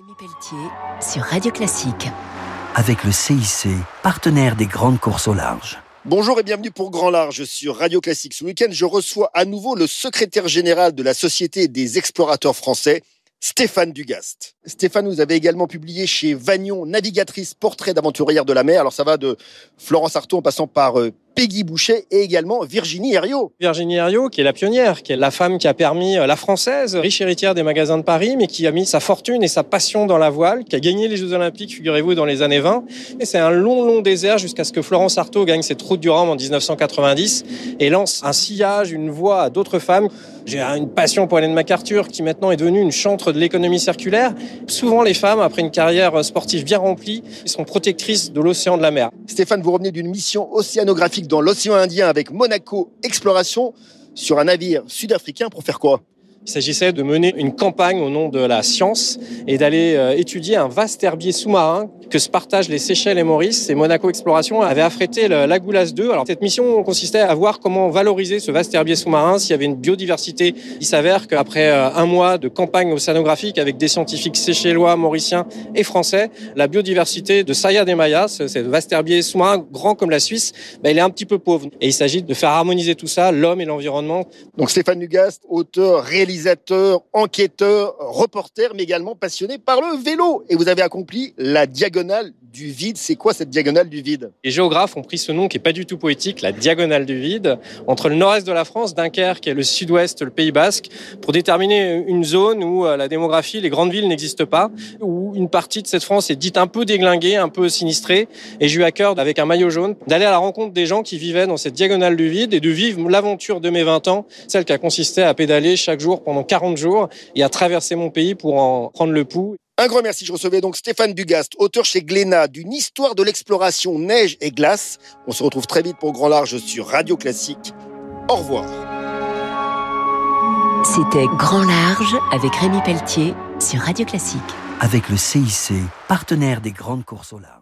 Rémi Pelletier sur Radio Classique. Avec le CIC, partenaire des grandes courses au large. Bonjour et bienvenue pour Grand Large sur Radio Classique. Ce week-end, je reçois à nouveau le secrétaire général de la Société des explorateurs français, Stéphane Dugast. Stéphane, vous avez également publié chez Vagnon Navigatrice Portrait d'aventurière de la mer. Alors ça va de Florence Artaud en passant par euh, Peggy Boucher et également Virginie Herriot. Virginie Herriot, qui est la pionnière, qui est la femme qui a permis euh, la française, riche héritière des magasins de Paris, mais qui a mis sa fortune et sa passion dans la voile, qui a gagné les Jeux Olympiques, figurez-vous, dans les années 20. Et c'est un long, long désert jusqu'à ce que Florence Artaud gagne cette route du Rhum en 1990 et lance un sillage, une voie à d'autres femmes. J'ai une passion pour Hélène MacArthur, qui maintenant est devenue une chantre de l'économie circulaire. Souvent, les femmes, après une carrière sportive bien remplie, sont protectrices de l'océan de la mer. Stéphane, vous revenez d'une mission océanographique dans l'océan Indien avec Monaco Exploration sur un navire sud-africain pour faire quoi? Il s'agissait de mener une campagne au nom de la science et d'aller euh, étudier un vaste herbier sous-marin que se partagent les Seychelles et Maurice. Et Monaco Exploration avait affrété l'Agoulas 2. Alors cette mission consistait à voir comment valoriser ce vaste herbier sous-marin, s'il y avait une biodiversité. Il s'avère qu'après euh, un mois de campagne océanographique avec des scientifiques séchellois, mauriciens et français, la biodiversité de Saya des Mayas, ce vaste herbier sous-marin grand comme la Suisse, ben, il est un petit peu pauvre. Et il s'agit de faire harmoniser tout ça, l'homme et l'environnement. Donc Stéphane Nugast, auteur, réalisateur enquêteur, reporter, mais également passionné par le vélo. Et vous avez accompli la diagonale du vide. C'est quoi cette diagonale du vide? Les géographes ont pris ce nom qui est pas du tout poétique, la diagonale du vide, entre le nord-est de la France, Dunkerque et le sud-ouest, le Pays Basque, pour déterminer une zone où euh, la démographie, les grandes villes n'existent pas, où une partie de cette France est dite un peu déglinguée, un peu sinistrée. Et j'ai eu à cœur, avec un maillot jaune, d'aller à la rencontre des gens qui vivaient dans cette diagonale du vide et de vivre l'aventure de mes 20 ans, celle qui a consisté à pédaler chaque jour pendant 40 jours et à traverser mon pays pour en prendre le pouls. Un grand merci. Je recevais donc Stéphane Dugast, auteur chez Glénat d'une histoire de l'exploration neige et glace. On se retrouve très vite pour Grand Large sur Radio Classique. Au revoir. C'était Grand Large avec Rémi Pelletier sur Radio Classique. Avec le CIC, partenaire des grandes courses au large.